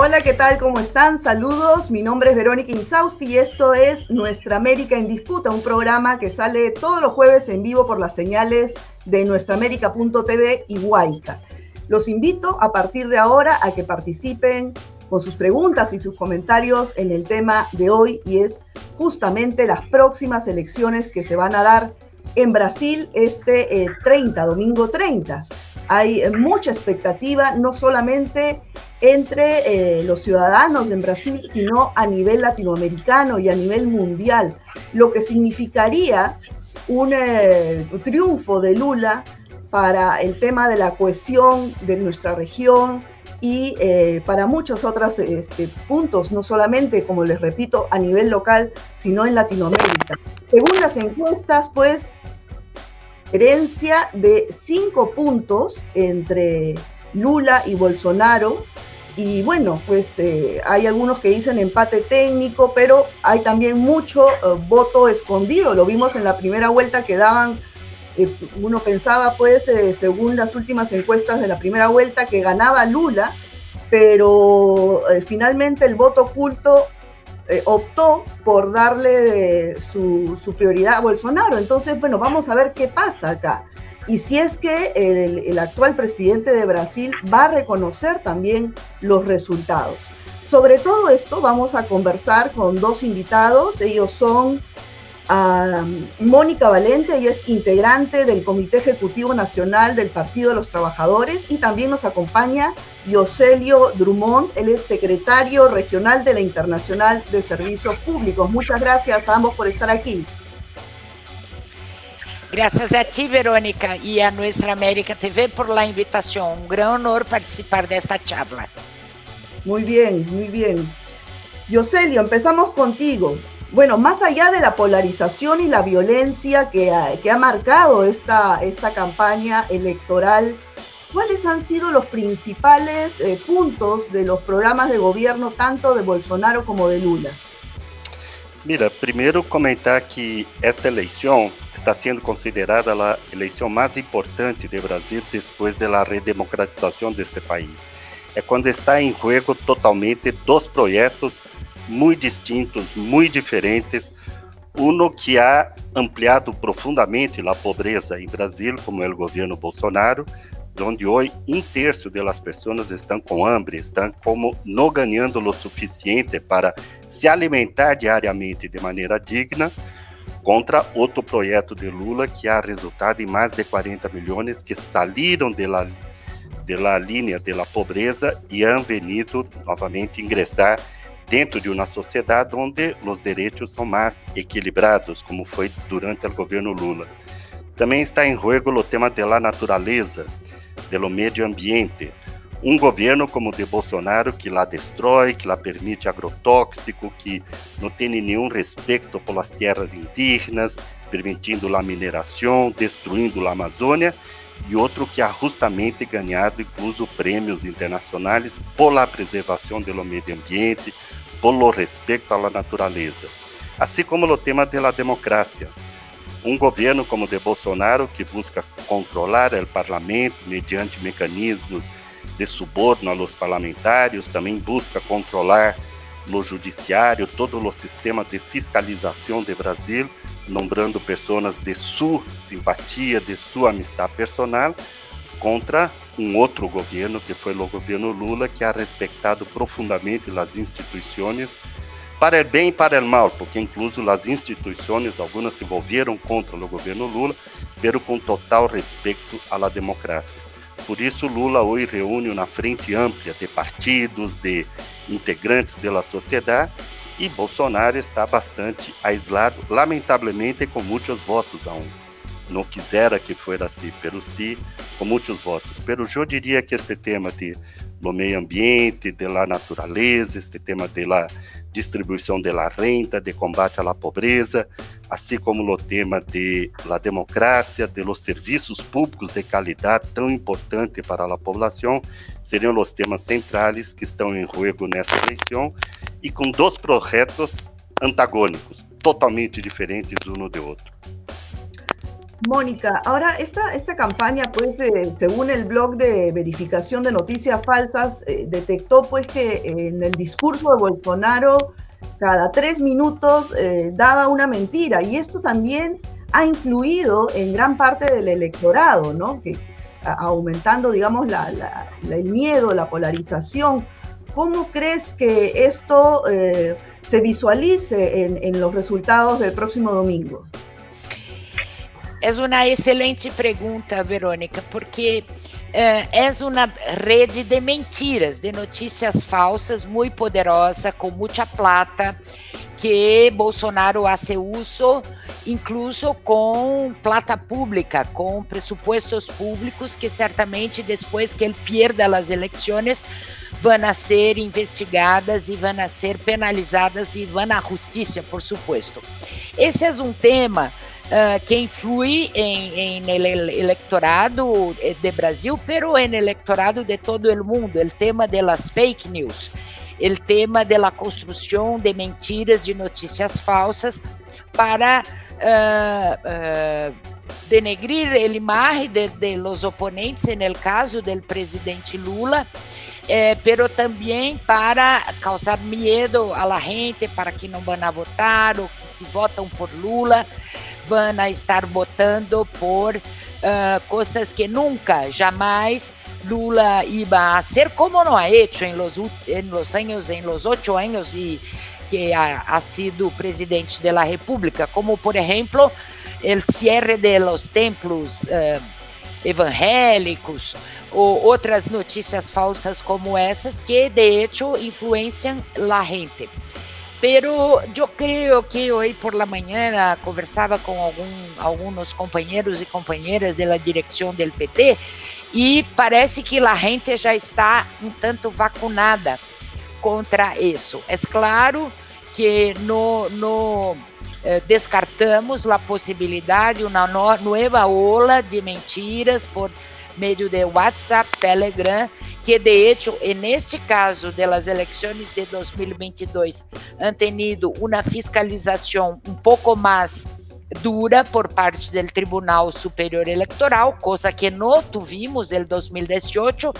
Hola, ¿qué tal? ¿Cómo están? Saludos, mi nombre es Verónica Insausti y esto es Nuestra América en Disputa, un programa que sale todos los jueves en vivo por las señales de nuestraamérica.tv y Huayca. Los invito a partir de ahora a que participen con sus preguntas y sus comentarios en el tema de hoy y es justamente las próximas elecciones que se van a dar en Brasil este 30, eh, domingo 30. Hay eh, mucha expectativa, no solamente entre eh, los ciudadanos en Brasil, sino a nivel latinoamericano y a nivel mundial, lo que significaría un triunfo de Lula para el tema de la cohesión de nuestra región, y eh, para muchos otros este, puntos, no solamente, como les repito, a nivel local, sino en Latinoamérica. Según las encuestas, pues, herencia de cinco puntos entre Lula y Bolsonaro. Y bueno, pues eh, hay algunos que dicen empate técnico, pero hay también mucho eh, voto escondido. Lo vimos en la primera vuelta que daban eh, uno pensaba, pues, según las últimas encuestas de la primera vuelta, que ganaba Lula, pero finalmente el voto oculto optó por darle su, prioridad a Bolsonaro. Entonces, bueno, vamos a ver qué pasa acá. Y si es que el, el actual presidente de Brasil va a reconocer también los resultados. Sobre todo esto vamos a conversar con dos invitados. Ellos son a Mónica Valente, ella es integrante del Comité Ejecutivo Nacional del Partido de los Trabajadores y también nos acompaña Yoselio Drummond, él es secretario regional de la Internacional de Servicios Públicos. Muchas gracias a ambos por estar aquí. Gracias a ti, Verónica, y a Nuestra América TV por la invitación. Un gran honor participar de esta charla. Muy bien, muy bien. Yoselio, empezamos contigo bueno, más allá de la polarización y la violencia que ha, marcado esta, esta campaña electoral, ¿cuáles han sido los principales eh, puntos de los programas de gobierno tanto de Bolsonaro como de Lula? Mira, primeiro comentar que esta eleição está sendo considerada a eleição mais importante do Brasil depois da redemocratização deste país. É quando está em jogo totalmente dois projetos muy distintos, muy diferentes. Uno que ampliado profundamente a pobreza em Brasil, como é o governo Bolsonaro, onde hoje um terço das pessoas estão com hambre, estão como não ganhando o suficiente para se alimentar diariamente de maneira digna, contra outro projeto de Lula que ha resultado em mais de 40 milhões que saíram de la, de linha de la pobreza e han venido novamente ingressar dentro de uma sociedade onde os direitos são mais equilibrados, como foi durante o governo Lula. Também está em jogo o tema da natureza, do meio ambiente. Um governo como o de Bolsonaro que lá destrói, que lá permite agrotóxico, que não tem nenhum respeito pelas terras indígenas, permitindo a mineração, destruindo a Amazônia, e outro que ha justamente ganhado incluso prêmios internacionais por la preservação do meio ambiente, por respeito à natureza, assim como o tema da democracia. Um governo como o de Bolsonaro, que busca controlar o parlamento mediante mecanismos de suborno aos parlamentares, também busca controlar no judiciário todo o sistema de fiscalização de Brasil, nombrando pessoas de sua simpatia, de sua amistade personal, contra um outro governo, que foi o governo Lula, que ha respeitado profundamente as instituições, para o bem e para o mal, porque incluso as instituições, algumas se envolveram contra o governo Lula, pero com total respeito à democracia. Por isso, Lula hoje reúne uma frente ampla de partidos, de integrantes da sociedade, e Bolsonaro está bastante aislado, lamentavelmente com muitos votos a um não quisera que fosse assim, pero sí, com muitos votos. Pero eu diria que este tema de do meio ambiente, de la natureza, este tema de la distribuição de la renda, de combate à pobreza, assim como o tema de la democracia, de los serviços públicos de qualidade tão importante para a população, seriam os temas centrais que estão em jogo nessa eleição e com dois projetos antagônicos, totalmente diferentes um do outro. Mónica, ahora esta, esta campaña, pues, según el blog de verificación de noticias falsas, eh, detectó pues que en el discurso de Bolsonaro cada tres minutos eh, daba una mentira y esto también ha influido en gran parte del electorado, ¿no? Que, aumentando, digamos, el miedo, la polarización. ¿Cómo crees que esto eh, se visualice en los resultados del próximo domingo? É uma excelente pergunta, Verônica, porque é, uma rede de mentiras, de notícias falsas, muito poderosa, com muita plata, que Bolsonaro hace uso, incluso com plata pública, com pressupostos públicos, que certamente depois que ele perda as eleições, vão ser investigadas e vão ser penalizadas e vão à justiça, por supuesto. Esse é um tema uh, que influi em, em el de Brasil, pero en el electorado de todo el mundo, el tema de las fake news, el tema de la construcción de mentiras, de noticias falsas para uh, uh, denegrir a imagem de, de, los oponentes, en el caso del presidente Lula, eh, pero para causar medo a la gente para que não vão votar ou que se votam por Lula a estar votando por uh, que nunca, jamais Lula iba a hacer, como no ha hecho en los, en los años, en los ocho años y que ha, ha sido presidente de la República, como por ejemplo el cierre de los templos uh, evangélicos ou outras notícias falsas como essas que de hecho influenciam la gente. Pero yo creo que hoy por la mañana conversaba con algún, algunos compañeros y compañeras de la dirección del PT y parece que la gente já está um tanto vacunada contra isso. É claro que no, no eh, descartamos a possibilidade de uma no, nova ola de mentiras por meio de WhatsApp, Telegram, que de hecho, en este caso de las elecciones de 2022, han tenido una fiscalización un poco más dura por parte del Tribunal Superior Eleitoral, cosa que no tuvimos el 2018,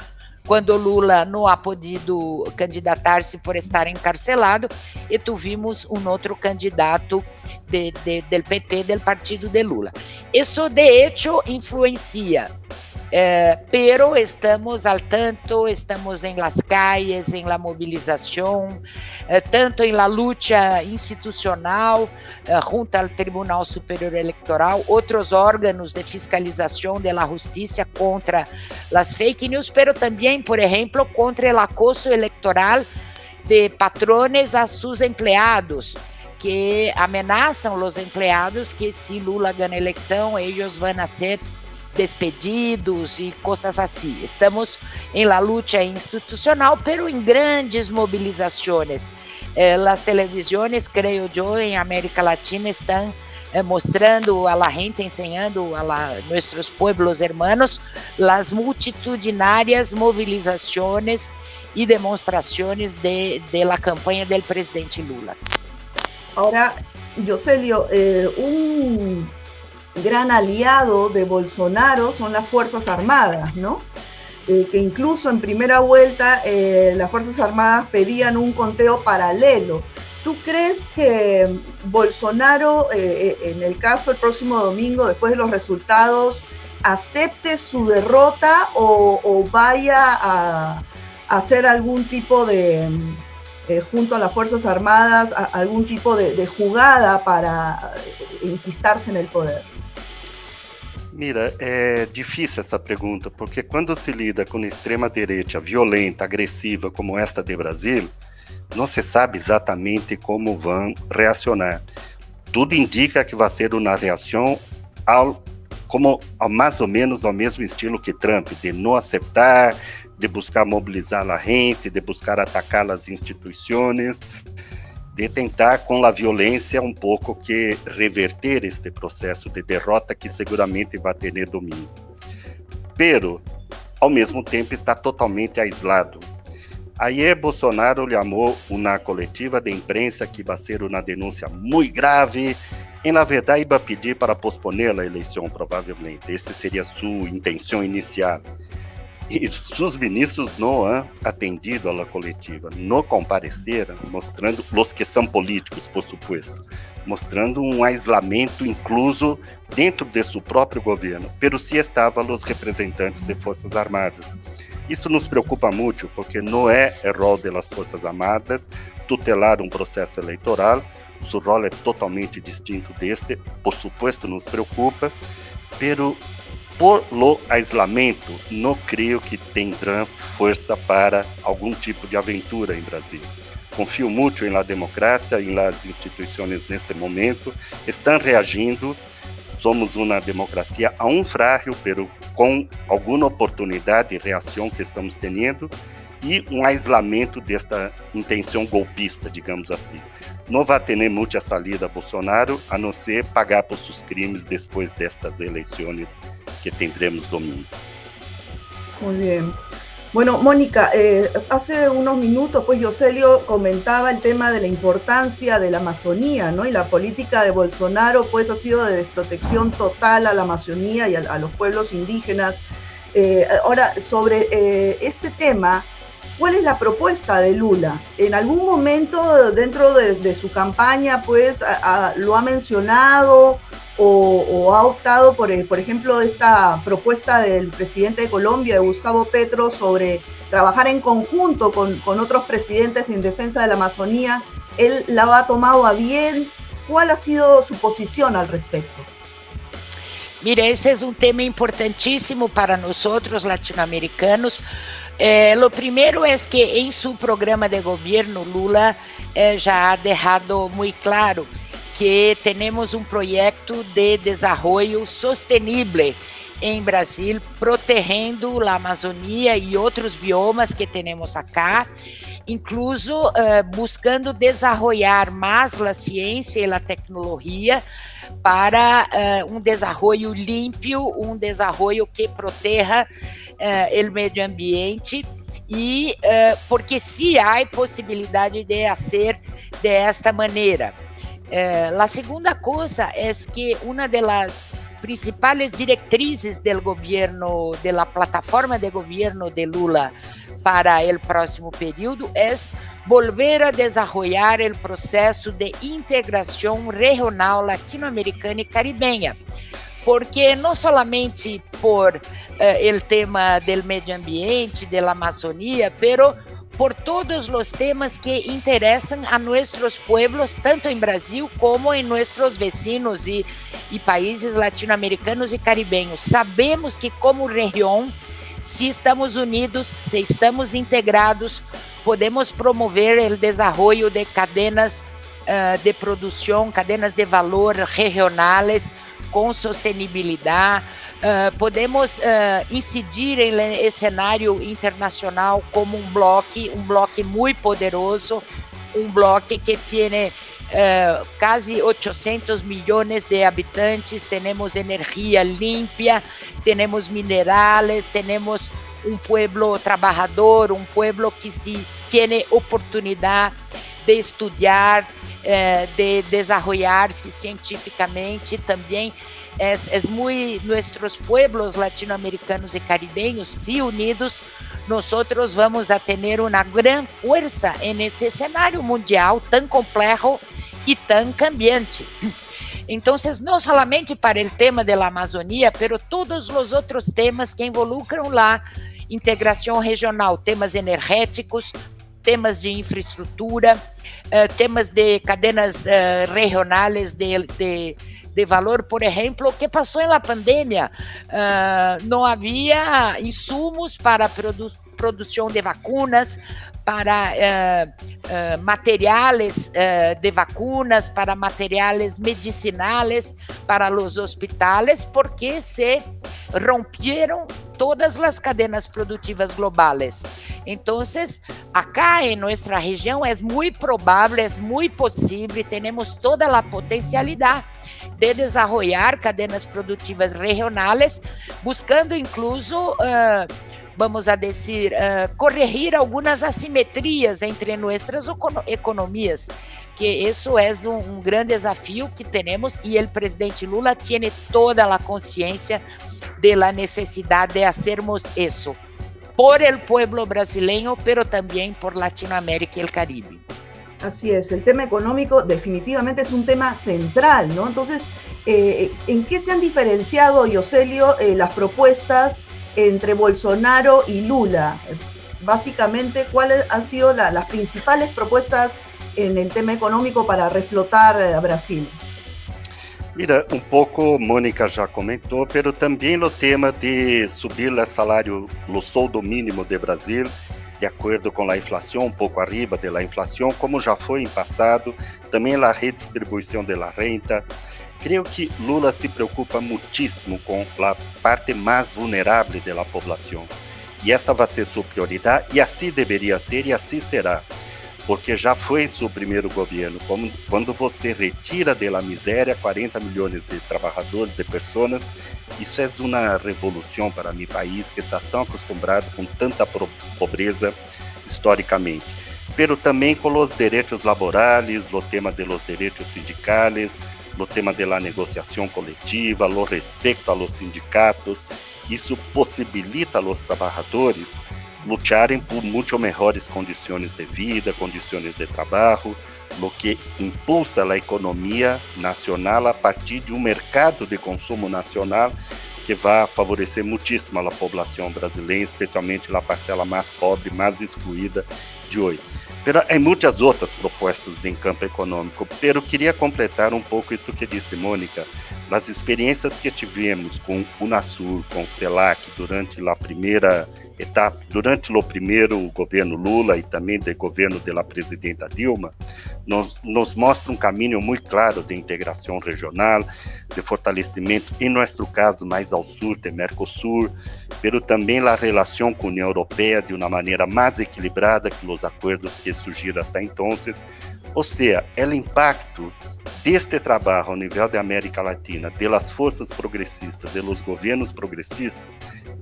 quando Lula não ha podido candidatar-se por estar encarcelado, e tuvimos um outro candidato de, de, del PT, del partido de Lula. Isso, de hecho, influencia Eh, pero estamos al tanto, estamos en las calles, en la movilización, eh, tanto en la lucha institucional eh, junto al Tribunal Superior Electoral, outros órgãos de fiscalização de la justiça contra las fake news, pero também, por exemplo, contra el acoso electoral de patrones a sus empleados que ameaçam os empleados que se Lula ganha a eleição, eles vão ser despedidos e coisas assim. Estamos em la luta institucional, pero em grandes mobilizações. Eh, las televisões, creio eu, em América Latina estão eh, mostrando a la gente, ensinando a la, nossos pueblos hermanos las multitudinárias movilizações e demonstrações de, de la campanha del presidente Lula. Agora, Jocelio, eh, um gran aliado de Bolsonaro son las Fuerzas Armadas, ¿no? Eh, que incluso en primera vuelta eh, las Fuerzas Armadas pedían un conteo paralelo. ¿Tú crees que Bolsonaro, en el caso el próximo domingo, después de los resultados, acepte su derrota o, vaya a, hacer algún tipo de, junto a las Fuerzas Armadas, algún tipo de, jugada para enquistarse en el poder? Mira, é difícil essa pergunta, porque quando se lida com extrema-direita violenta, agressiva, como esta de Brasil, não se sabe exatamente como vão reacionar. Tudo indica que vai ser uma reação ao, como ao, mais ou menos ao mesmo estilo que Trump, de não aceitar, de buscar mobilizar a gente, de buscar atacar as instituições, de tentar com a violência um pouco que reverter este processo de derrota que seguramente vai ter domingo. Pero, ao mesmo tempo, está totalmente aislado. Ayer Bolsonaro chamou uma coletiva de imprensa que vai ser uma denúncia muito grave, Em la verdade, iba pedir para posponer a eleição, provavelmente. Essa seria sua intenção inicial. E seus ministros não han atendido a coletiva, não compareceram, mostrando, os que são políticos, por supuesto, mostrando um aislamento incluso dentro de seu próprio governo, pero se estavam os representantes de Forças Armadas. Isso nos preocupa muito, porque não é o rol das Forças Armadas tutelar um processo eleitoral, seu rol é totalmente distinto deste, por supuesto nos preocupa, pero por lo aislamento, não creio que terão força para algum tipo de aventura em Brasil. Confio muito em la democracia e nas instituições neste momento, estão reagindo. Somos uma democracia aún frágil, pero com alguma oportunidade e reação que estamos tendo e um aislamento desta intenção golpista, digamos assim. Não vai ter muita salida a Bolsonaro, a não ser pagar por seus crimes depois destas eleições que tendremos domingo. Muy bien. Bueno, Mónica, eh, hace unos minutos, pues Yoselio comentaba el tema de la importancia de la Amazonía, ¿no? Y la política de Bolsonaro, pues, ha sido de desprotección total a la Amazonía y a, los pueblos indígenas. Eh, ahora, sobre eh, este tema, ¿Cuál es la propuesta de Lula? En algún momento dentro de, su campaña, pues, lo ha mencionado o, ha optado por, eh, por ejemplo, esta propuesta del presidente de Colombia, de Gustavo Petro, sobre trabajar en conjunto con, otros presidentes en defensa de la Amazonía. ¿Él la ha tomado a bien? ¿Cuál ha sido su posición al respecto? Mire, ese es un tema importantísimo para nosotros latinoamericanos, É, o primeiro é que em seu programa de governo Lula é, já ha claro que temos um projeto de desenvolvimento sostenible em Brasil, protegendo a Amazônia e outros biomas que temos acá, incluso uh, buscando desenvolver mais a ciência e a tecnologia para um desenvolvimento limpo, um desenvolvimento que proteja o meio ambiente e uh, porque se há possibilidade de fazer desta maneira. Uh, a segunda coisa é que uma das principais diretrizes do governo, da plataforma de governo de Lula para o próximo período é volver a desenvolver o processo de integração regional latino-americana e caribenha, porque não somente por uh, o tema do meio ambiente, da Amazônia, pero por todos os temas que interessam a nossos pueblos, tanto em Brasil como em nossos vecinos e, e países latino-americanos e caribenhos. Sabemos que, como região, se estamos unidos, se estamos integrados, podemos promover o desenvolvimento de cadenas uh, de produção, cadenas de valor regionais com sustentabilidade. Uh, podemos uh, incidir em cenário internacional como um bloco, um bloco muito poderoso, um bloco que tem uh, quase 800 milhões de habitantes, temos energia limpa, temos minerais, temos um pueblo trabalhador, um pueblo que se tem oportunidade de estudar, uh, de desenvolver-se cientificamente. É, é muito nossos pueblos latino-americanos e caribenhos, se unidos, nós vamos a ter uma grande força nesse cenário mundial tão complexo e tão cambiante. Então, não somente para o tema da Amazônia, pero todos os outros temas que involucram lá integração regional, temas energéticos, temas de infraestrutura, uh, temas de cadenas uh, regionais de, de, de, valor, por exemplo, o que passou na pandemia, uh, não havia insumos para produ produção de vacunas, para uh, uh, materiais uh, de vacunas, para materiais medicinales para os hospitais, porque se romperam todas as cadenas produtivas globais. Então, acá em nossa região é muito provável, é muito possível, temos toda a potencialidade de desenvolver cadenas produtivas regionais, buscando incluso uh, vamos a decir, uh, corrigir algumas assimetrias entre nossas economias, porque isso é um, um grande desafio que temos e o presidente Lula tem toda a consciência da necessidade de fazermos isso por el pueblo brasileño, pero también por Latinoamérica y el Caribe. Así es, el tema económico definitivamente es un tema central, ¿no? Entonces, eh, ¿en qué se han diferenciado, Yoselio, eh, las propuestas entre Bolsonaro y Lula? Básicamente, ¿cuáles han sido las principales propuestas en el tema económico para reflotar a Brasil? Mira, um pouco Mônica já comentou, pero também o tema de subir o salário, o soldo mínimo de Brasil, de acordo com a inflação, um pouco arriba de la inflação, como já foi em passado, também a redistribuição de la renta. Creio que Lula se preocupa muitíssimo com a parte mais vulnerável da população. E esta vai ser sua prioridade, e assim deveria ser, e assim será porque já foi seu primeiro governo. Quando você retira da miséria 40 milhões de trabalhadores, de pessoas, isso é uma revolução para meu país que está tão acostumado com tanta pobreza historicamente. Pero também com os direitos laborais, o tema dos direitos sindicais, o tema da negociação coletiva, o respeito aos sindicatos, isso possibilita aos trabalhadores lucharem por muito melhores condições de vida, condições de trabalho, o que impulsa a economia nacional a partir de um mercado de consumo nacional que vai favorecer muitíssimo a população brasileira, especialmente a parcela mais pobre, mais excluída de hoje. Pero há muitas outras propostas em campo econômico, pero queria completar um pouco isso que disse Mônica. As experiências que tivemos com o Unasur, com o CELAC durante a primeira etapa, durante o primeiro governo Lula e também do governo da presidenta Dilma, nos, nos mostra um caminho muito claro de integração regional, de fortalecimento, em nosso caso, mais ao sul, de Mercosul, pero também a relação com a União Europeia de uma maneira mais equilibrada que os acordos que surgiram até então. Ou seja, o impacto deste trabalho ao nível da América Latina, das forças progressistas, dos governos progressistas,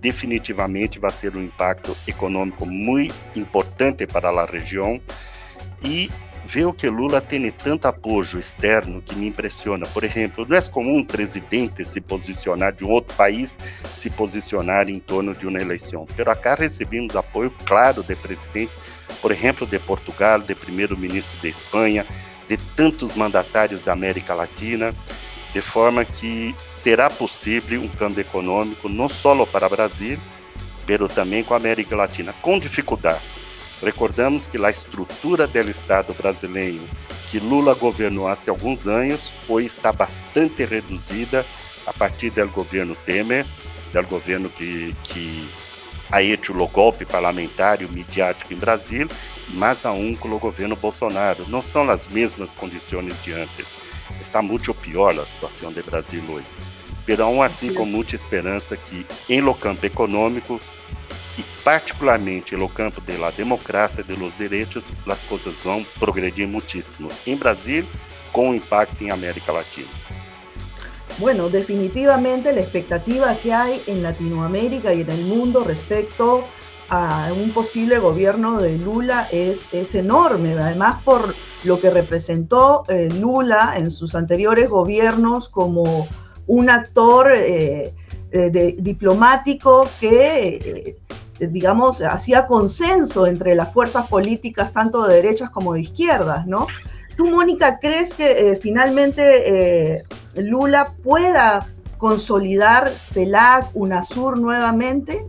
definitivamente vai ser um impacto econômico muito importante para a região e ver que Lula tem tanto apoio externo que me impressiona. Por exemplo, não é comum um presidente se posicionar de um outro país, se posicionar em torno de uma eleição. Pero acá recebemos apoio claro de presidente, por exemplo, de Portugal, de primeiro-ministro de Espanha, de tantos mandatários da América Latina de forma que será possível um câmbio econômico não só para o Brasil, mas também com a América Latina, com dificuldade. Recordamos que a estrutura do Estado brasileiro que Lula governou há alguns anos hoje está bastante reduzida a partir do governo Temer, do governo que, que hecho o golpe parlamentar e midiático em Brasil, mas aún com o governo Bolsonaro. Não são as mesmas condições de antes está muito pior a situação do Brasil hoje. Pero aún assim com muita esperança que em lo campo econômico e particularmente no campo da democracia e dos direitos, as coisas vão progredir muitíssimo em Brasil com impacto em América Latina. Bueno, definitivamente la expectativa que hay en Latinoamérica y en el mundo respecto a un posible gobierno de Lula es, es enorme, además por lo que representó eh, Lula en sus anteriores gobiernos como un actor eh, eh, diplomático que, digamos, hacía consenso entre las fuerzas políticas tanto de derechas como de izquierdas, ¿no? ¿Tú, Mónica, crees que finalmente Lula pueda consolidar CELAC, UNASUR nuevamente?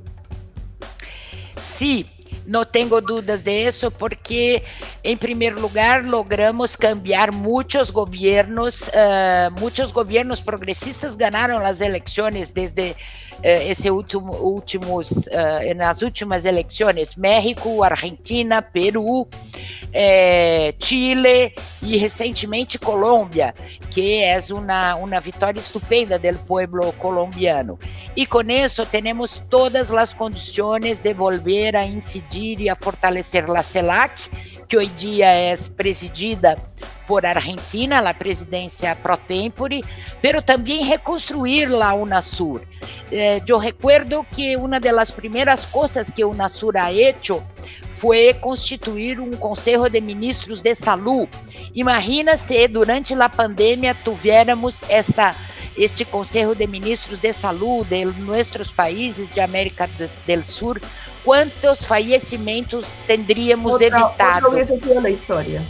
Sí, não tenho dúvidas disso, porque, em primeiro lugar, logramos cambiar muitos governos, uh, muitos governos progressistas ganharam as eleições desde esse último, últimos, uh, nas últimas eleições, México, Argentina, Peru, é, Chile e recentemente Colômbia, que é uma, uma vitória estupenda do povo colombiano. E com isso temos todas as condições de volver a incidir e a fortalecer a CELAC, que hoje dia é presidida por Argentina, a presidência pro tempore, pero também reconstruir a UNASUR. Eh, eu recuerdo que uma das primeiras coisas que UNASUR ha hecho foi constituir um Conselho de Ministros de Saúde. Imagina se durante a pandemia tuviéramos esta este Conselho de Ministros de Saúde de nossos países de América do Sul, quantos falecimentos teríamos outra, evitado? Outra vez aqui na história.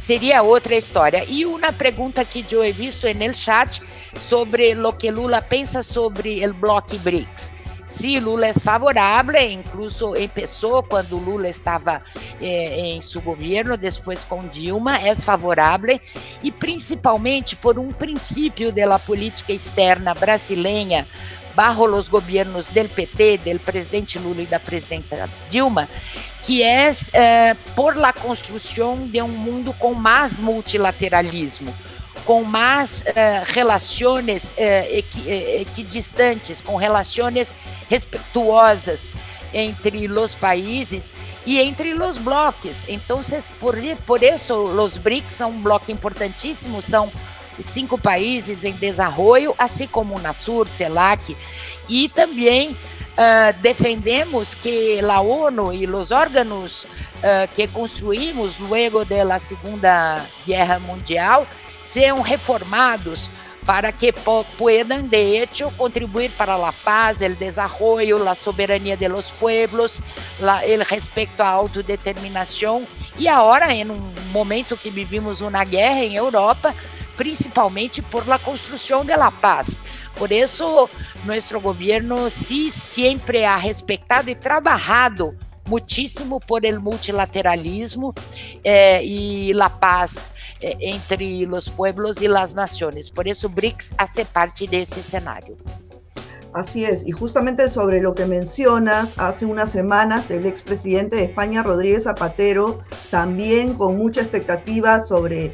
Seria outra história. E uma pergunta que eu he visto no chat sobre o que Lula pensa sobre o bloco BRICS. Sí, Lula é favorável, incluso começou quando Lula estava eh, em seu governo, depois com Dilma, é favorável e principalmente por um princípio da política externa brasileira bajo los governos del PT, del presidente Lula e da presidenta Dilma, que é por la construção de um mundo com mais multilateralismo com mais relações uh, equidistantes, com relações respetuosas entre os países e entre os blocos. Então, por, por isso, os BRICS são um bloco importantíssimo, são cinco países em desenvolvimento, assim como o NASUR, CELAC, e também uh, defendemos que a ONU e os órgãos uh, que construímos luego da Segunda Guerra Mundial sejam reformados para que puedan de hecho contribuir para a paz, o desenvolvimento, a soberania de los pueblos, o respeito à autodeterminação e agora em um momento que vivimos uma guerra em Europa, principalmente por la construção de la paz. Por isso, nosso governo sí sempre ha respeitado e trabalhado muitíssimo por el multilateralismo eh, e la paz eh, entre os pueblos e as nações. Por isso, BRICS hace parte desse cenário. Así es, y justamente sobre lo que mencionas, hace unas semanas el expresidente de España, Rodríguez Zapatero, también con mucha expectativa sobre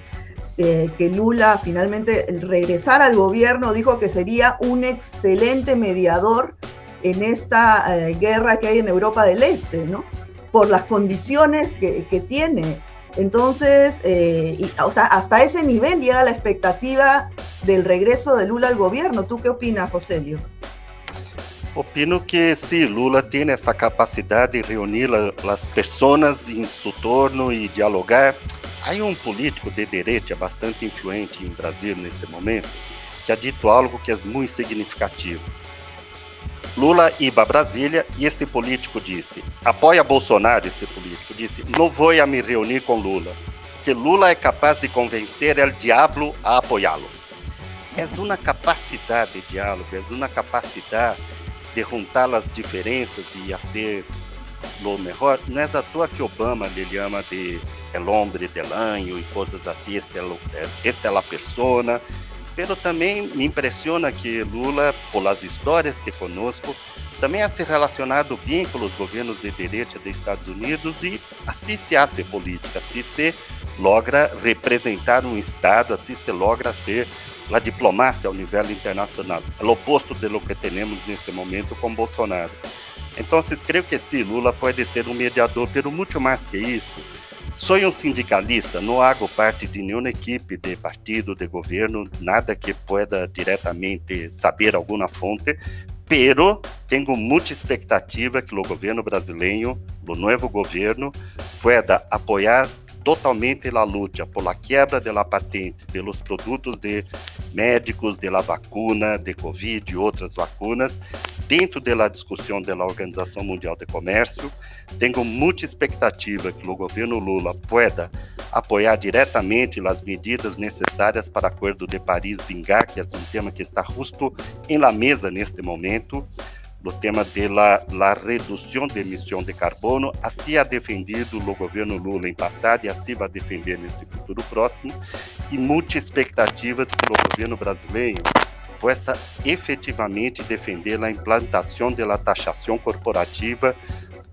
eh, que Lula finalmente regresara al gobierno, dijo que sería un excelente mediador en esta eh, guerra que hay en Europa del Este, ¿no? Por las condiciones que, que tiene entonces, eh, o sea, hasta ese nivel llega la expectativa del regreso de Lula al gobierno. ¿Tú qué opinas, Joselio? Opino que sí, Lula tiene esta capacidad de reunir las personas en su torno y dialogar. Hay un político de derecha bastante influente en Brasil en este momento que ha dito algo que es muy significativo. Lula iba a Brasília e este político disse: apoia Bolsonaro. Este político disse: não vou a me reunir com Lula, que Lula é capaz de convencer o diabo a apoiá-lo. É uma capacidade de diálogo, é uma capacidade de juntar as diferenças e a ser lo melhor. Não é à toa que Obama lhe chama de el hombre del e coisas assim, este é, a persona. Pero também me impressiona que Lula, por as histórias que conosco, também ha se relacionado bem com os governos de direita dos Estados Unidos e assim se hace política, assim se logra representar um Estado, assim se logra ser a diplomácia ao nível internacional, é o oposto de que temos neste momento com Bolsonaro. Então, creio que sim, Lula pode ser um mediador, pero muito mais que isso, Sou um sindicalista, não hago parte de nenhuma equipe de partido, de governo, nada que pueda diretamente saber alguma fonte, pero tenho muita expectativa que o governo brasileiro, o novo governo, pueda apoiar totalmente a luta por la quebra de la patente de los produtos de médicos, de la vacuna, de Covid e outras vacunas, dentro da discussão da Organização Mundial de Comércio. Tenho muita expectativa que o governo Lula pueda apoiar diretamente as medidas necessárias para o Acordo de Paris vingar, que é um tema que está justo em la mesa neste momento no tema de la, redução de emissão de carbono, assim ha defendido o governo Lula em passado e assim vai defender neste futuro próximo, e muita expectativa de que o governo brasileiro possa efetivamente defender a implantação da taxação corporativa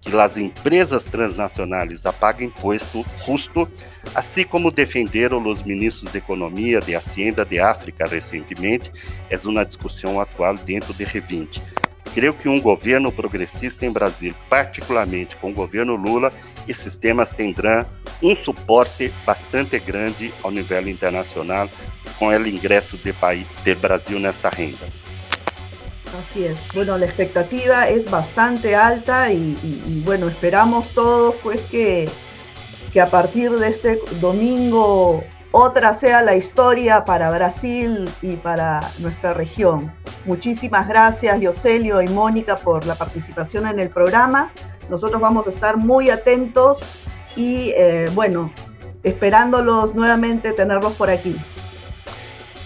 que as empresas transnacionais apagam imposto justo, assim como defenderam os ministros de Economia de Hacienda de África recentemente, é uma discussão atual dentro de G20 creio que um governo progressista em Brasil, particularmente com o governo Lula, esses temas terão um suporte bastante grande ao nível internacional com o ingresso do país, do Brasil nesta renda. Así es. Bueno, la expectativa es bastante alta y, bueno, esperamos todos pues que, que a partir de este domingo otra sea la historia para Brasil y para nuestra región. Muchísimas gracias, Yoselio y Mónica, por la participación en el programa. Nosotros vamos a estar muy atentos y, eh, bueno, esperándolos nuevamente tenerlos por aquí.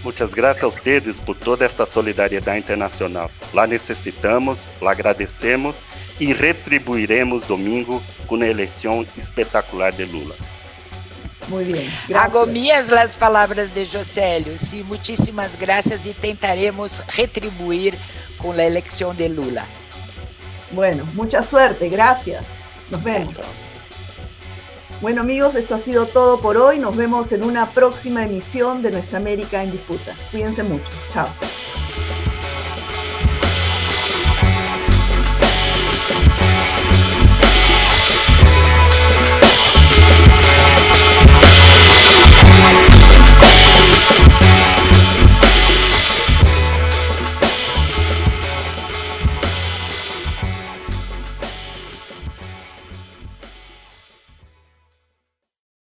Muchas gracias a ustedes por toda esta solidariedad internacional. La necesitamos, la agradecemos y retribuiremos domingo con la elección espectacular de Lula. Muy bien. Hago mías las palabras de Josélio. Sí, muchísimas gracias y tentaremos retribuir con la elección de Lula. Bueno, mucha suerte. Gracias. Nos vemos. Bueno amigos, esto ha sido todo por hoy. Nos vemos en una próxima emisión de Nuestra América en Disputa. Cuídense mucho. Chao.